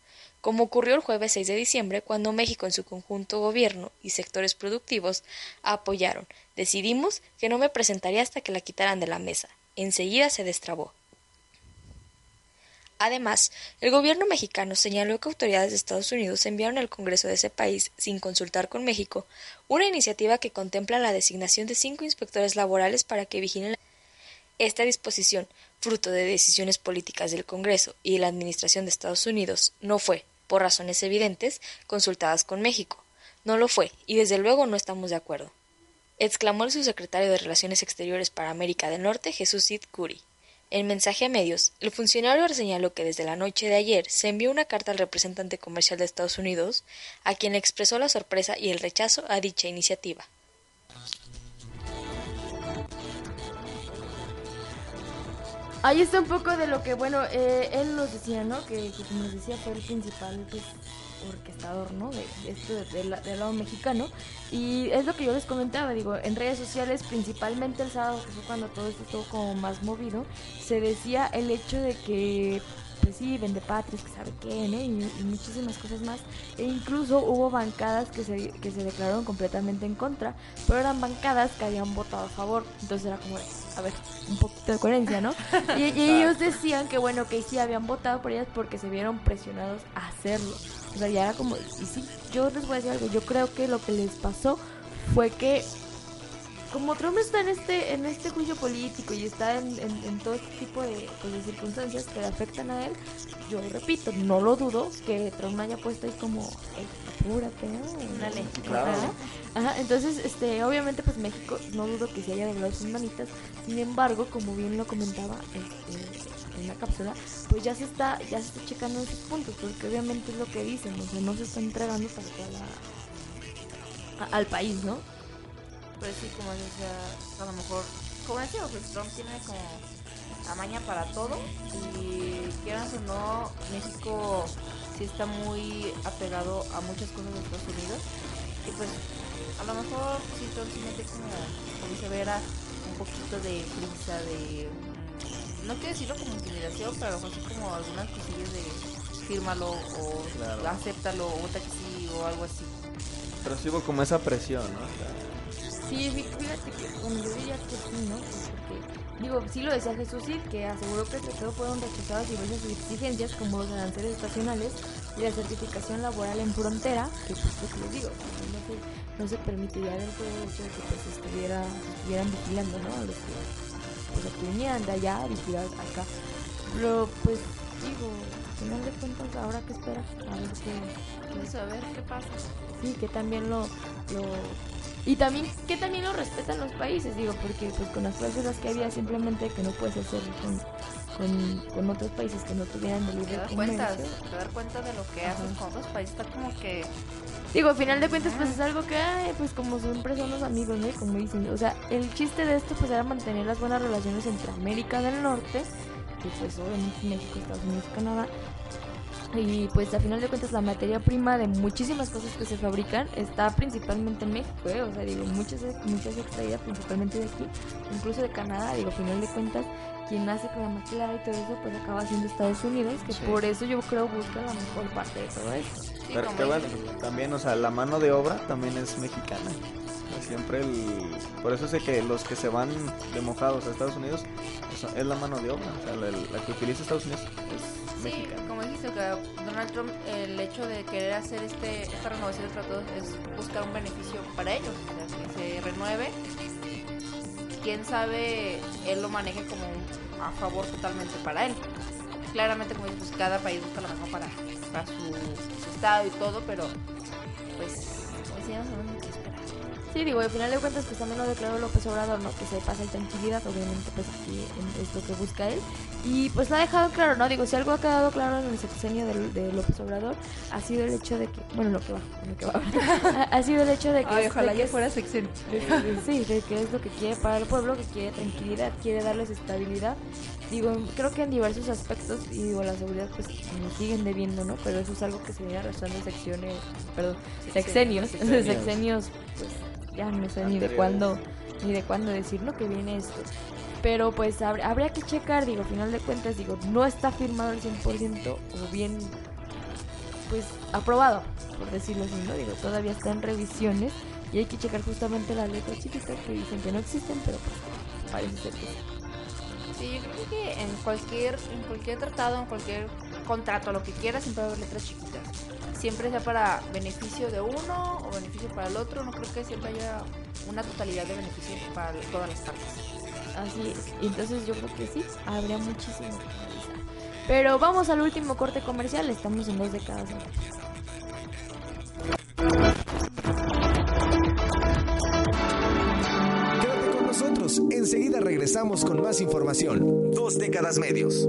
como ocurrió el jueves 6 de diciembre cuando México en su conjunto gobierno y sectores productivos apoyaron. Decidimos que no me presentaría hasta que la quitaran de la mesa. Enseguida se destrabó. Además, el gobierno mexicano señaló que autoridades de Estados Unidos enviaron al Congreso de ese país, sin consultar con México, una iniciativa que contempla la designación de cinco inspectores laborales para que vigilen la esta disposición, fruto de decisiones políticas del Congreso y de la Administración de Estados Unidos, no fue, por razones evidentes, consultadas con México. No lo fue, y desde luego no estamos de acuerdo. Exclamó el subsecretario de Relaciones Exteriores para América del Norte, Jesús Sid Curi. En mensaje a medios, el funcionario señaló que desde la noche de ayer se envió una carta al representante comercial de Estados Unidos, a quien expresó la sorpresa y el rechazo a dicha iniciativa. Ahí está un poco de lo que, bueno, eh, él nos decía, ¿no? Que, que como decía fue el principal pues, orquestador, ¿no? De, esto del lado mexicano. Y es lo que yo les comentaba, digo, en redes sociales, principalmente el sábado, que fue cuando todo esto estuvo como más movido, se decía el hecho de que, sí, vende patrios, que sabe qué, ¿no? Y, y muchísimas cosas más. E incluso hubo bancadas que se, que se declararon completamente en contra, pero eran bancadas que habían votado a favor. Entonces era como, a ver, un poquito de coherencia, ¿no? <laughs> Y, y ellos decían que, bueno, que sí habían votado por ellas porque se vieron presionados a hacerlo. O sea, ya era como, y sí, yo les voy a decir algo, yo creo que lo que les pasó fue que como Trump está en este en este juicio político y está en, en- en todo este tipo de, pues, de circunstancias que le afectan a él, yo repito, no lo dudo que Trump haya puesto ahí como, "Ey, apúrate, ¿no? Una ley. Claro. Ajá. Ajá, entonces, este, obviamente, pues México, no dudo que se haya doblado sus manitas. Sin embargo, como bien lo comentaba este, en la cápsula, pues ya se está, ya se está checando esos puntos, porque obviamente es lo que dicen, o sea, no se está entregando para toda la- a- al país, ¿no? Pero sí, como decía, a lo mejor, como decía, pues Trump tiene como amaña para todo y quieras o no, México sí está muy apegado a muchas cosas de Estados Unidos y pues a lo mejor sí Trump sí mete como, como dice Vera, un poquito de prisa, de, no quiero decirlo como intimidación, pero a lo mejor sí como algunas cosillas de fírmalo o Claro. acéptalo o vota que sí o algo así. Pero sí hubo como esa presión, ¿no? O sea, Sí, fí- fíjate que, bueno, yo diría que sí, ¿no? Pues porque, digo, sí lo decía Jesús, sí, que aseguró que el tratado fueron rechazadas diversas exigencias como los aranceles estacionales y la certificación laboral en frontera, que pues que les digo, no se, no se permitiría del todo el hecho de que pues estuviera, estuvieran vigilando, ¿no? Los que pues que vinieran de allá a vigilar acá. Pero pues digo, al final de cuentas, ahora que espera, a ver qué, Pues a ver qué pasa. sí, que también lo, lo y también que también lo respetan los países, digo, porque pues con las cláusulas que había simplemente que no puedes hacer con, con, con otros países que no tuvieran de libre cuenta, te das cuenta de lo que haces con otros países, está como que Digo, al final de cuentas pues es algo que, ay, pues como siempre son los amigos, ¿no? Como dicen, o sea, el chiste de esto pues era mantener las buenas relaciones entre América del Norte, que pues obviamente México, Estados Unidos, Canadá, y pues a final de cuentas la materia prima de muchísimas cosas que se fabrican está principalmente en México, ¿eh? O sea, digo, muchas, muchas extraídas principalmente de aquí, incluso de Canadá, digo, a final de cuentas quien hace con la maquila y todo eso pues acaba siendo Estados Unidos, que Sí. por eso yo creo buscan la mejor parte de todo esto. pero que bueno, también, o sea, la mano de obra también es mexicana. Siempre el... Por eso sé que los que se van de mojados a Estados Unidos pues, es la mano de obra. O sea, la, la que utiliza Estados Unidos es Sí, mexicana. como dijiste, que Donald Trump, el hecho de querer hacer este esta renovación de tratados es buscar un beneficio para ellos, o sea, que se renueve. Quién sabe, él lo maneje como un- a favor totalmente para él. Claramente, como dices, pues cada país busca lo mejor para, para su, su estado y todo, pero pues, como Sí, digo, al final de cuentas, pues también lo declaró López Obrador, ¿no? Que se pasa en tranquilidad, obviamente, pues aquí en- es lo que busca él. Y pues lo ha dejado claro, ¿no? Digo, si algo ha quedado claro en el sexenio de, López Obrador, ha sido el hecho de que, bueno, lo que va, lo que va, <laughs> ha, ha sido el hecho de que... Ay, es- ojalá de que ya fuera sexenio. <laughs> sí, de que es lo que quiere para el pueblo, que quiere tranquilidad, quiere darles estabilidad. Digo, creo que en diversos aspectos, y digo, la seguridad pues nos siguen debiendo, ¿no? Pero eso es algo que se viene arrastrando secciones, perdón, sexenios, Sexenios. <laughs> sexenios, pues ya no sé ni de cuándo, ni de cuándo decir, ¿no? Que viene esto. Pero pues habr- habría que checar, digo, final de cuentas, digo, no está firmado al 100% o bien, pues, aprobado, por decirlo así, ¿no? Digo, todavía está en revisiones y hay que checar justamente las letras chiquitas que dicen que no existen, pero pues parece ser que sí. Sí, yo creo que en cualquier, en cualquier tratado, en cualquier contrato, lo que quieras, siempre va a haber letras chiquitas. Siempre sea para beneficio de uno o beneficio para el otro. No creo que siempre haya una totalidad de beneficios para todas las partes. Así es. Y entonces yo creo que sí, habría muchísimo que analizar. Pero vamos al último corte comercial, estamos en dos décadas. Quédate con nosotros, enseguida regresamos con más información. Dos décadas medios.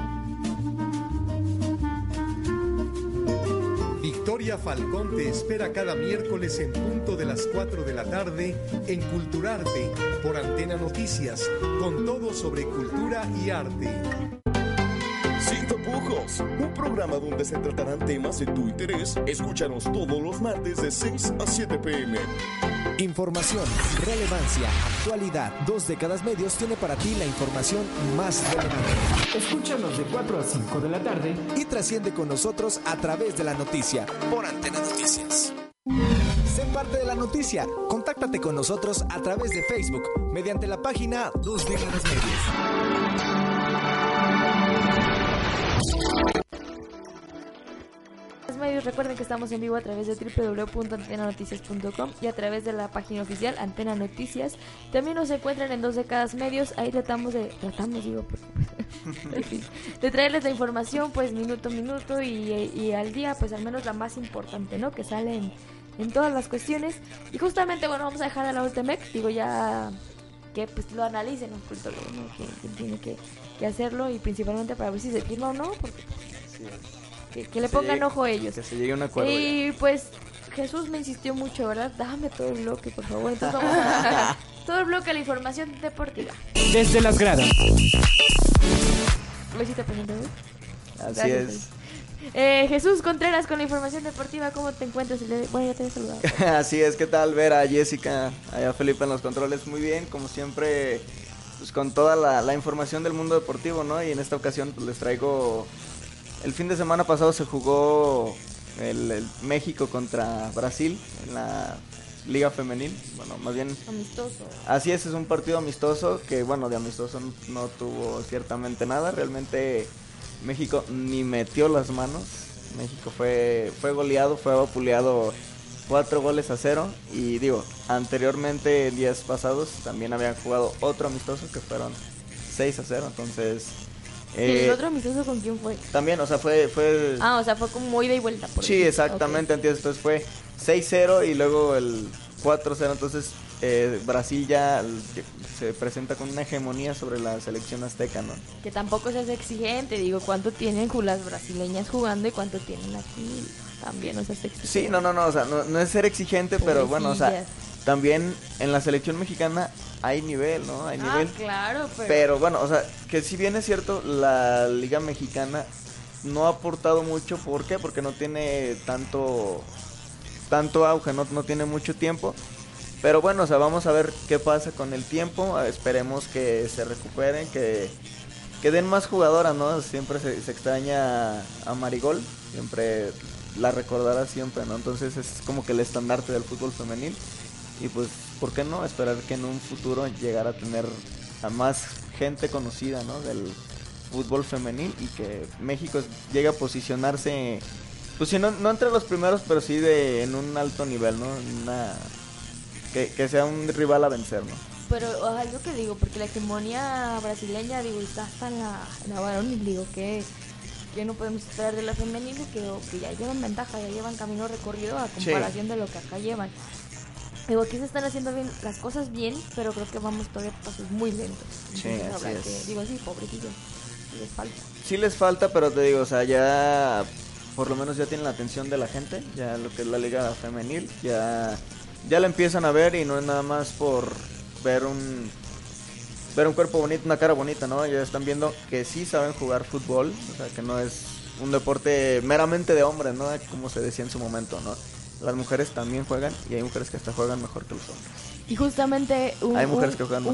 Falcón te espera cada miércoles en punto de las 4 de la tarde en Culturarte por Antena Noticias, con todo sobre cultura y arte. Sin tapujos, un programa donde se tratarán temas de tu interés. Escúchanos todos los martes de 6 a 7 pm. Información, relevancia, actualidad. Dos décadas medios tiene para ti la información más relevante. Escúchanos de 4 a 5 de la tarde y trasciende con nosotros a través de la noticia por Antena Noticias. Sé parte de la noticia. Contáctate con nosotros a través de Facebook mediante la página Dos décadas medios. Medios recuerden que estamos en vivo a través de www.antenanoticias.com y a través de la página oficial Antena Noticias. También nos encuentran en dos décadas medios. Ahí tratamos de tratamos digo <laughs> de traerles la información pues minuto a minuto y, al día pues al menos la más importante, ¿no? Que sale en, todas las cuestiones. Y justamente bueno, vamos a dejar a la Ultimec, digo ya que pues lo analicen, ¿no? que, tiene que, hacerlo y principalmente para ver si se firma o no, porque que, le pongan ojo a ellos. Que se llegue a un acuerdo. Y pues Jesús me insistió mucho, ¿verdad? Dame todo el bloque, por favor. Entonces vamos a <laughs> todo el bloque de la información deportiva. Desde las gradas. Besito presente, Así es. Eh, Jesús Contreras con la información deportiva, ¿cómo te encuentras? Bueno, ya te he saludado. <laughs> Así es, ¿qué tal ver a Jessica, a Felipe en los controles? Muy bien, como siempre, pues con toda la, la información del mundo deportivo, ¿no? Y en esta ocasión pues, les traigo el fin de semana pasado se jugó el, México contra Brasil en la Liga Femenil. Bueno, más bien. Amistoso. Así es, es un partido amistoso que, bueno, de amistoso no, tuvo ciertamente nada. Realmente México ni metió las manos. México fue, fue goleado, fue vapuleado cuatro goles a cero. Y digo, anteriormente, días pasados, también habían jugado otro amistoso que fueron 6 a 0. Entonces ¿Y el eh, otro amistoso con quién fue? También, o sea, fue... fue ah, o sea, fue como ida y vuelta. Por sí, exactamente. Entonces fue 6-0 y luego el 4-0. Entonces eh, Brasil ya se presenta con una hegemonía sobre la selección azteca, ¿no? Que tampoco es exigente. Digo, ¿cuánto tienen las brasileñas jugando y cuánto tienen aquí? También, o sea, es exigente. Sí, no, no, no. O sea, no, es ser exigente, pero bueno, o sea, también en la selección mexicana hay nivel, ¿no? Hay ah, nivel. claro, pero... pero... bueno, o sea, que si bien es cierto, la Liga Mexicana no ha aportado mucho. ¿Por qué? Porque no tiene tanto, tanto auge, no, no tiene mucho tiempo. Pero bueno, o sea, vamos a ver qué pasa con el tiempo. Esperemos que se recuperen, que, que den más jugadoras, ¿no? Siempre se, se extraña a Marigol, siempre la recordará siempre, ¿no? Entonces es como que el estandarte del fútbol femenil. Y pues, ¿por qué no esperar que en un futuro llegara a tener a más gente conocida ¿no? del fútbol femenil y que México llegue a posicionarse, pues si no, no entre los primeros, pero sí de en un alto nivel, ¿no? Una, que, sea un rival a vencer, ¿no? Pero algo que digo, porque la hegemonía brasileña, digo, está hasta en la, la varón y digo que que no podemos esperar de la femenil que, que ya llevan ventaja, ya llevan camino recorrido a comparación de lo que acá llevan. Digo, aquí se están haciendo bien las cosas bien, pero creo que vamos todavía pasos muy lentos. Sí, así digo, sí, pobrecillo, les falta. Sí les falta, pero te digo, o sea, ya por lo menos ya tienen la atención de la gente, ya lo que es la liga femenil, ya ya la empiezan a ver y no es nada más por ver un ver un cuerpo bonito, una cara bonita, ¿no? Ya están viendo que sí saben jugar fútbol, o sea, que no es un deporte meramente de hombres, ¿no? Como se decía en su momento, ¿no? Las mujeres también juegan y hay mujeres que hasta juegan mejor que los hombres. Y justamente un,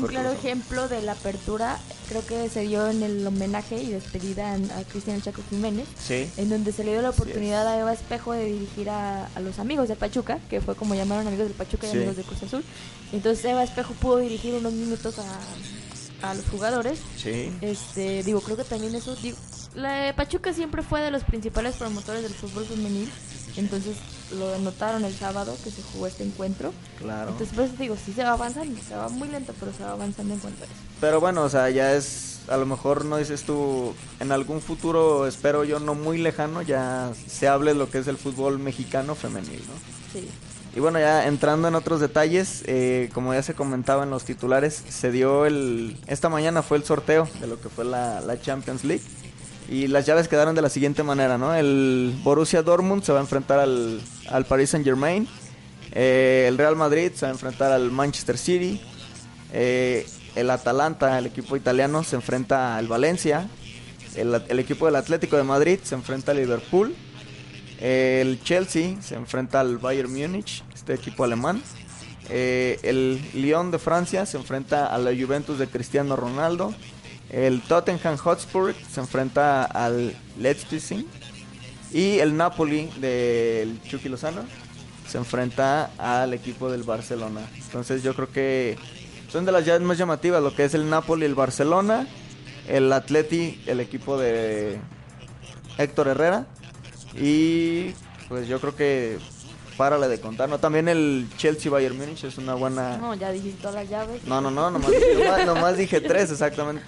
claro ejemplo de la apertura creo que se dio en el homenaje y despedida a Cristian Chaco Jiménez, sí. en donde se le dio la oportunidad a Eva Espejo de dirigir a, los amigos de Pachuca, que fue como llamaron amigos del Pachuca y amigos de Cruz Azul. Entonces Eva Espejo pudo dirigir unos minutos a, a los jugadores. Sí. Este, digo, creo que también eso, digo, la Pachuca siempre fue de los principales promotores del fútbol femenil entonces lo anotaron el sábado que se jugó este encuentro. Claro. Entonces, pues digo, sí se va avanzando, se va muy lento, pero se va avanzando en cuanto a eso. Pero bueno, o sea, ya es, a lo mejor no dices tú, en algún futuro, espero yo, no muy lejano, ya se hable lo que es el fútbol mexicano femenil, ¿no? Sí. Y bueno, ya entrando en otros detalles, eh, como ya se comentaba en los titulares, se dio el, esta mañana fue el sorteo de lo que fue la, la Champions League. Y las llaves quedaron de la siguiente manera, ¿no? El Borussia Dortmund se va a enfrentar al, al Paris Saint Germain. Eh, el Real Madrid se va a enfrentar al Manchester City. Eh, el Atalanta, el equipo italiano, se enfrenta al Valencia. El, equipo del Atlético de Madrid se enfrenta al Liverpool. El Chelsea se enfrenta al Bayern Múnich, este equipo alemán. Eh, el Lyon de Francia se enfrenta a la Juventus de Cristiano Ronaldo. El Tottenham Hotspur se enfrenta al Leipzig. Y el Napoli del Chucky Lozano se enfrenta al equipo del Barcelona. Entonces yo creo que son de las llaves más llamativas, lo que es el Napoli, el Barcelona, el Atleti, el equipo de Héctor Herrera. Y pues yo creo que párale de contar. No, también el Chelsea Bayern Múnich es una buena. No, ya dijiste todas las llaves. No, no, no, nomás, nomás- nomás dije tres exactamente.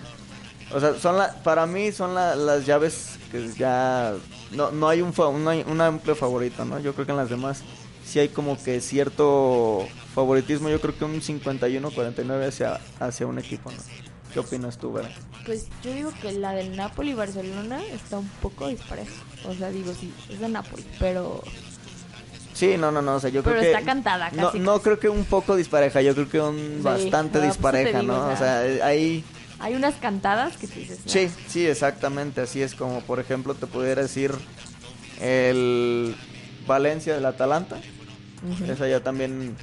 O sea, son la, para mí son la- las llaves que ya no, no hay un no hay un amplio favorito, ¿no? Yo creo que en las demás sí hay como que cierto favoritismo. Yo creo que un 51-49 hacia hacia un equipo, ¿no? ¿Qué opinas tú, Vera? Pues yo digo que la del Napoli y Barcelona está un poco dispareja. O sea, digo, sí, es de Napoli, pero Sí, no, no, no, o sea, yo Pero creo que... está cantada, No, casi, no creo que un poco dispareja, yo creo que un Sí, bastante pues dispareja, ¿no? o O sea, sea, ahí... hay unas cantadas que tú dices. "No". Sí, sí, exactamente, así es como, por ejemplo, te pudiera decir el Valencia del Atalanta. Ujú. Esa ya también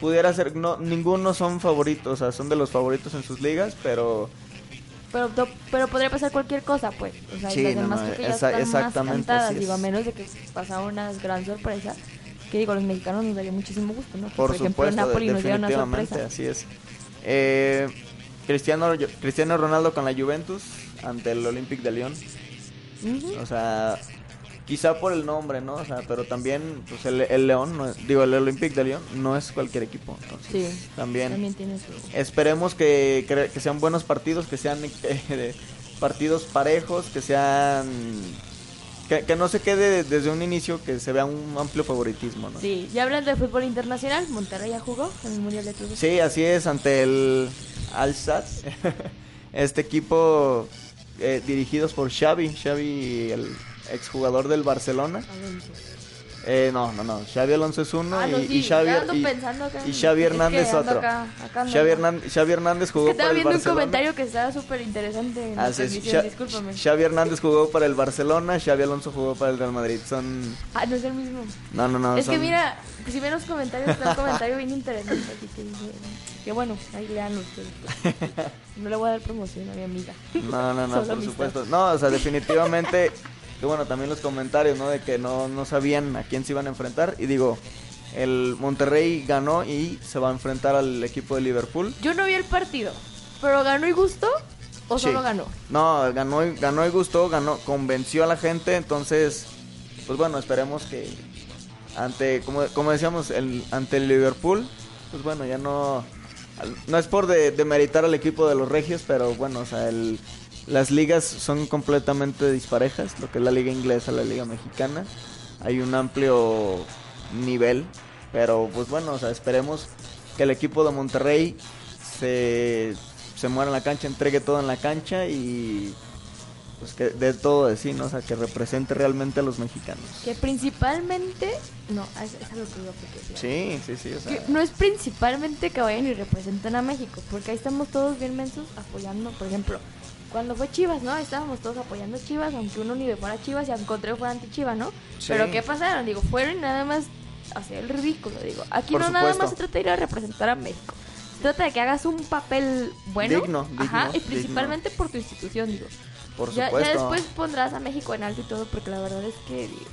pudiera ser, no, ninguno son favoritos, o sea, son de los favoritos en sus ligas, pero Pero, pero podría pasar cualquier cosa, pues. O sea, Sí, las no, demás no, creo que ya esa- están más exactamente, cantadas. así es. Digo, a menos de que pasara una gran sorpresa. Que digo, los mexicanos nos daría muchísimo gusto, ¿no? Por, ejemplo, supuesto, Napoli de- nos una definitivamente, sorpresa. así es. Eh, Cristiano, Cristiano Ronaldo con la Juventus ante el Olympique de Lyon. O sea, quizá por el nombre, ¿no? O sea, pero también, pues el, el León, no digo, el Olympique de Lyon no es cualquier equipo. Entonces, Sí, también, también tiene su... esperemos que, que, que sean buenos partidos, que sean eh, partidos parejos, que sean... Que, que no se quede desde un inicio, que se vea un amplio favoritismo, ¿no? Sí, ya hablando de fútbol internacional, Monterrey ya jugó en el Mundial de. Sí, así es, ante el Al-Sad. <laughs> este equipo eh, dirigidos por Xavi, Xavi, el exjugador del Barcelona. Alonso. Eh, no, no, no, Xavi Alonso es uno Ah, no, y, sí, y Xavi, y, acá y Xavi es que Hernández ando otro. acá- acá Xavi. Hernández, Xavi Hernández jugó Que para estaba el viendo un Barcelona. comentario que estaba súper interesante es, transmisión, Xa- discúlpame. Xavi Hernández jugó para el Barcelona, Xavi Alonso jugó para el Real Madrid. Son Ah, no es el mismo. No, no, no, Es que son- mira, si ven los comentarios, está un comentario bien interesante. Así que dice, que bueno, ahí lean ustedes. <laughs> No le voy a dar promoción a mi amiga. No, no, no, <laughs> por amistad. supuesto. No, o sea, definitivamente. Que bueno, también los comentarios, ¿no? De que no, no sabían a quién se iban a enfrentar. Y digo, el Monterrey ganó y se va a enfrentar al equipo de Liverpool. Yo no vi el partido, pero ganó y gustó o Sí. solo ganó. No, ganó y, ganó y gustó, ganó, convenció a la gente. Entonces, pues bueno, esperemos que ante, como, como decíamos, el, ante el Liverpool, pues bueno, ya no. No es por de, demeritar al equipo de los Regios, pero bueno, o sea, el, las ligas son completamente disparejas, lo que es la liga inglesa, la liga mexicana. Hay un amplio nivel, pero pues bueno, o sea, esperemos que el equipo de Monterrey se, se muera en la cancha, entregue todo en la cancha y pues que de todo de sí, ¿no? O sea, que represente realmente a los mexicanos. Que principalmente. No, es, es algo que a decir. Sí, sí, sí, o sea, Que no es principalmente que vayan y representen a México, porque ahí estamos todos bien mensos apoyando, por ejemplo, cuando fue Chivas, ¿no? Estábamos todos apoyando a Chivas, aunque uno ni fuera Chivas y aunque otro fuera anti Chivas, ¿no? Sí. Pero ¿qué pasaron? Digo, fueron y nada más hacer el ridículo, digo. Aquí Por no nada más se trata de ir a representar a México. Se trata de que hagas un papel bueno, Digno, ajá, digno, y principalmente por tu institución, digo. por Ya, ya después pondrás a México en alto y todo, porque la verdad es que digo.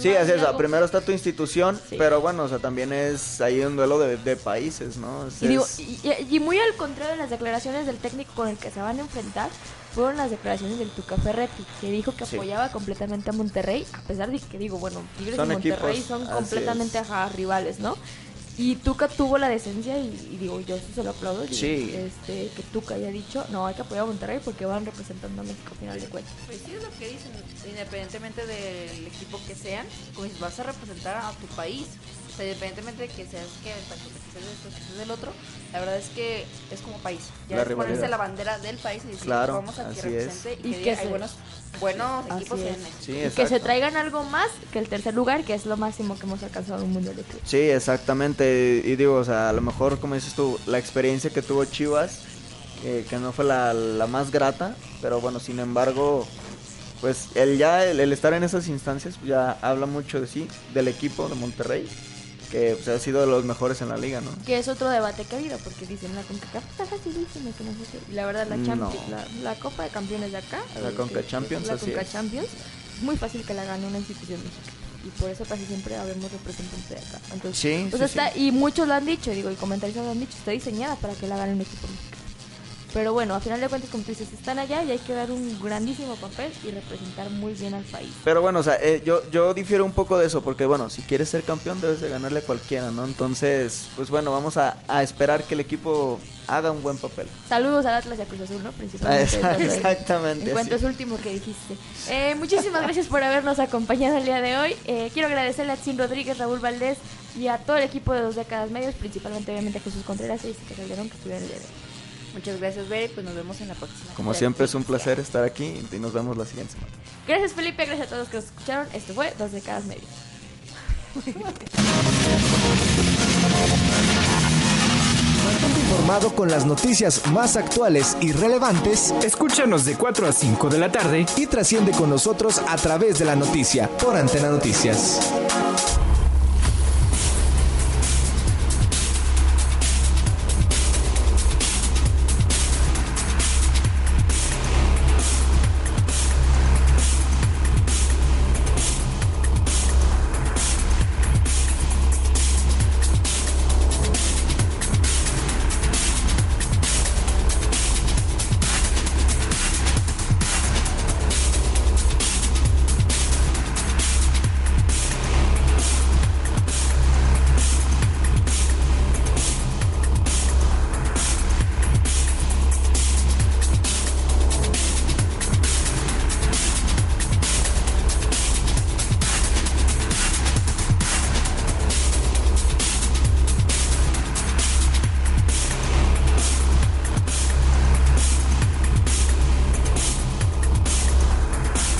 Sí, es, o sea, algo- primero está tu institución, Sí. pero bueno, o sea, también es ahí un duelo de, de países, ¿no? Es- Y, digo, es- y, y- y muy al contrario de las declaraciones del técnico con el que se van a enfrentar, fueron las declaraciones del Tuca Ferretti, que dijo que Sí. apoyaba completamente a Monterrey, a pesar de que digo, bueno, Tigres y Monterrey equipos, son completamente ajá, rivales, ¿no? Y Tuca tuvo la decencia, y, y digo, yo sí se lo aplaudo, Sí. este, que Tuca haya dicho, no, hay que apoyar a Monterrey porque van representando a México a final de cuentas. Pues sí es lo que dicen, independientemente del equipo que sean, pues vas a representar a tu país. O sea, independientemente de que seas que del país, que seas de esto, que seas del otro, la verdad es que es como país. Ya La es ponerse la bandera del país y decir, Claro, vamos a que así represente es. y, Y que, se- hay buenos, buenos Así equipos es. en esto. Sí, Y que se traigan algo más que el tercer lugar, que es lo máximo que hemos alcanzado en un mundial de clubes. Sí, exactamente. Y digo, o sea, a lo mejor, como dices tú, la experiencia que tuvo Chivas, eh, que no fue la, la más grata, pero bueno, sin embargo, pues el ya el, el estar en esas instancias pues, ya habla mucho de sí, del equipo de Monterrey, que pues, ha sido de los mejores en la liga, ¿no? Que es otro debate que ha habido, porque dicen la CONCACAF está facilísima, que no sé. Y la verdad, la, No. Champions, la, la Copa de Campeones de acá, La eh, Conca Champions, la Conca es. Champions, es muy fácil que la gane una institución mexicana. Y por eso casi siempre habemos representantes de acá. Entonces, Sí, sea, sí, está, y muchos lo han dicho, digo, y comentaristas lo han dicho, está diseñada para que la gane un equipo mexicano. Pero bueno, a final de cuentas, como tú dices, están allá y hay que dar un grandísimo papel y representar muy bien al país. Pero bueno, o sea, eh, yo, yo difiero un poco de eso, porque bueno, si quieres ser campeón debes de ganarle a cualquiera, ¿no? Entonces, pues bueno, vamos a, a esperar que el equipo haga un buen papel. Saludos al Atlas y a Cruz Azul, ¿no? Ah, Principalmente. Entonces, <laughs> exactamente, En cuanto eso último que dijiste. Eh, muchísimas gracias por habernos acompañado el día de hoy. Eh, quiero agradecerle a Tim Rodríguez, Raúl Valdés y a todo el equipo de Dos Décadas Medios, principalmente obviamente a Jesús Contreras y a Calderón que estuvieron el día de hoy. Muchas gracias, Bere, pues nos vemos en la próxima. Como siempre es un placer estar aquí y nos vemos la siguiente semana. Gracias Felipe, gracias a todos que nos escucharon. Esto fue Dos Décadas Medios. Mantente informado con las noticias más actuales y relevantes. Escúchanos de 4 a 5 de la tarde y trasciende con nosotros a través de la noticia por Antena Noticias.